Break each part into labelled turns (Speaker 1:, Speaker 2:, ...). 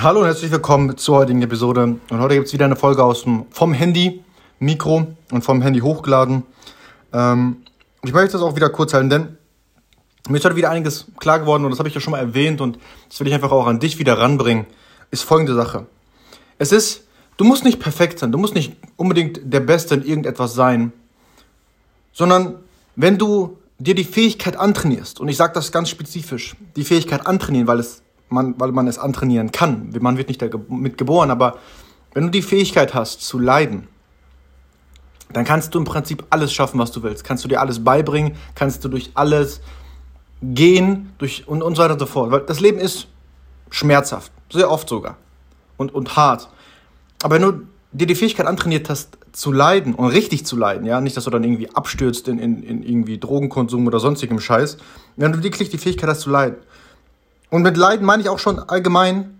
Speaker 1: Hallo und herzlich willkommen zur heutigen Episode. Und heute gibt es wieder eine Folge aus dem, vom Handy, Mikro und vom Handy hochgeladen. Ähm, ich möchte das auch wieder kurz halten, denn mir ist heute wieder einiges klar geworden und das habe ich ja schon mal erwähnt und das will ich einfach auch an dich wieder ranbringen. Ist folgende Sache. Es ist, du musst nicht perfekt sein, du musst nicht unbedingt der Beste in irgendetwas sein, sondern wenn du dir die Fähigkeit antrainierst, und ich sage das ganz spezifisch, die Fähigkeit antrainieren, weil, es, man, weil man es antrainieren kann. Man wird nicht damit geboren, aber wenn du die Fähigkeit hast zu leiden, dann kannst du im Prinzip alles schaffen, was du willst. Kannst du dir alles beibringen, kannst du durch alles gehen durch und, und so weiter und so fort. Weil das Leben ist schmerzhaft, sehr oft sogar und, und hart. Aber wenn du dir die Fähigkeit antrainiert hast, zu leiden und richtig zu leiden, ja, nicht, dass du dann irgendwie abstürzt in, in, in irgendwie Drogenkonsum oder sonstigem Scheiß, wenn du wirklich die Fähigkeit hast zu leiden. Und mit Leiden meine ich auch schon allgemein,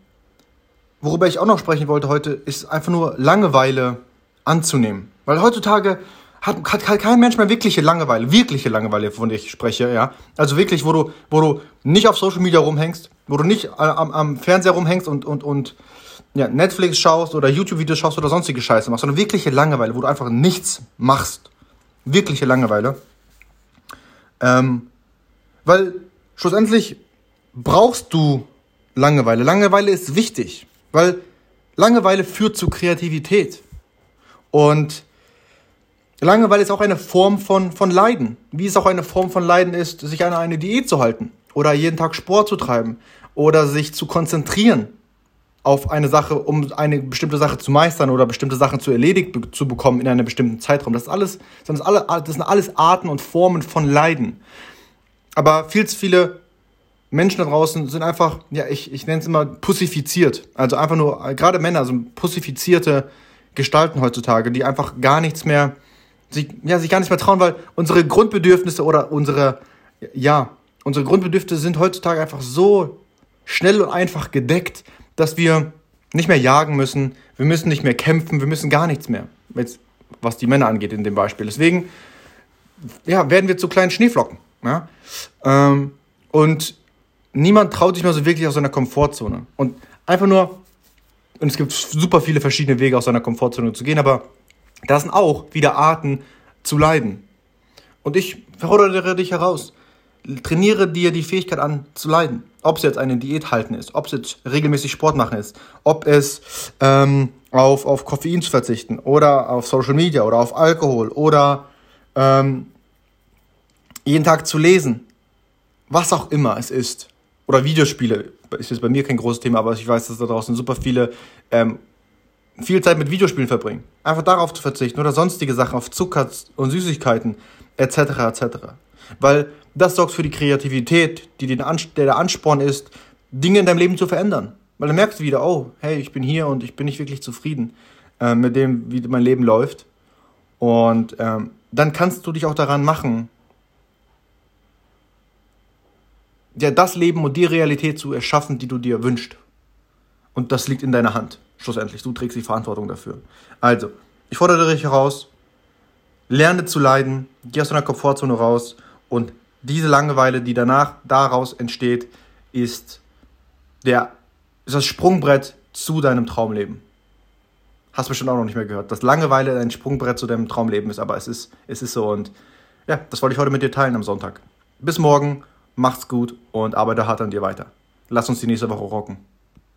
Speaker 1: worüber ich auch noch sprechen wollte heute, ist einfach nur Langeweile anzunehmen. Weil heutzutage hat, hat, kein Mensch mehr wirkliche Langeweile, wirkliche Langeweile, von der ich spreche, ja. Also wirklich, wo du, wo du nicht auf Social Media rumhängst, wo du nicht am, am Fernseher rumhängst und, und, und ja, Netflix schaust oder YouTube-Videos schaust oder sonstige Scheiße machst, sondern wirkliche Langeweile, wo du einfach nichts machst. Wirkliche Langeweile. Ähm, weil schlussendlich brauchst du Langeweile. Langeweile ist wichtig, weil Langeweile führt zu Kreativität. Und Langeweile ist auch eine Form von, von Leiden. Wie es auch eine Form von Leiden ist, sich an eine Diät zu halten oder jeden Tag Sport zu treiben oder sich zu konzentrieren auf eine Sache, um eine bestimmte Sache zu meistern oder bestimmte Sachen zu erledigt be zu bekommen in einem bestimmten Zeitraum. Das ist alles, das, ist alle, das sind alles Arten und Formen von Leiden. Aber viel zu viele Menschen da draußen sind einfach, ja, ich, ich nenne es immer pussifiziert. Also einfach nur, gerade Männer sind pussifizierte Gestalten heutzutage, die einfach gar nichts mehr, sich, ja, sich gar nicht mehr trauen, weil unsere Grundbedürfnisse oder unsere, ja, unsere Grundbedürfnisse sind heutzutage einfach so schnell und einfach gedeckt, dass wir nicht mehr jagen müssen, wir müssen nicht mehr kämpfen, wir müssen gar nichts mehr, jetzt, was die Männer angeht in dem Beispiel. Deswegen ja, werden wir zu kleinen Schneeflocken. Ja? Ähm, und niemand traut sich mehr so wirklich aus seiner Komfortzone. Und einfach nur, und es gibt super viele verschiedene Wege aus seiner Komfortzone zu gehen, aber da sind auch wieder Arten zu leiden. Und ich fordere dich heraus trainiere dir die Fähigkeit an zu leiden. Ob es jetzt eine Diät halten ist, ob es jetzt regelmäßig Sport machen ist, ob es ähm, auf, auf Koffein zu verzichten oder auf Social Media oder auf Alkohol oder ähm, jeden Tag zu lesen. Was auch immer es ist. Oder Videospiele. Ist jetzt bei mir kein großes Thema, aber ich weiß, dass da draußen super viele ähm, viel Zeit mit Videospielen verbringen. Einfach darauf zu verzichten oder sonstige Sachen, auf Zucker und Süßigkeiten etc. etc. Weil das sorgt für die Kreativität, die den der der Ansporn ist, Dinge in deinem Leben zu verändern. Weil dann merkst du wieder, oh, hey, ich bin hier und ich bin nicht wirklich zufrieden äh, mit dem, wie mein Leben läuft. Und ähm, dann kannst du dich auch daran machen, ja, das Leben und die Realität zu erschaffen, die du dir wünschst. Und das liegt in deiner Hand, schlussendlich. Du trägst die Verantwortung dafür. Also, ich fordere dich heraus, lerne zu leiden, geh aus deiner Komfortzone raus und diese Langeweile, die danach daraus entsteht, ist, der, ist das Sprungbrett zu deinem Traumleben. Hast du bestimmt auch noch nicht mehr gehört, dass Langeweile ein Sprungbrett zu deinem Traumleben ist, aber es ist, es ist so und ja, das wollte ich heute mit dir teilen am Sonntag. Bis morgen, macht's gut und arbeite hart an dir weiter. Lass uns die nächste Woche rocken.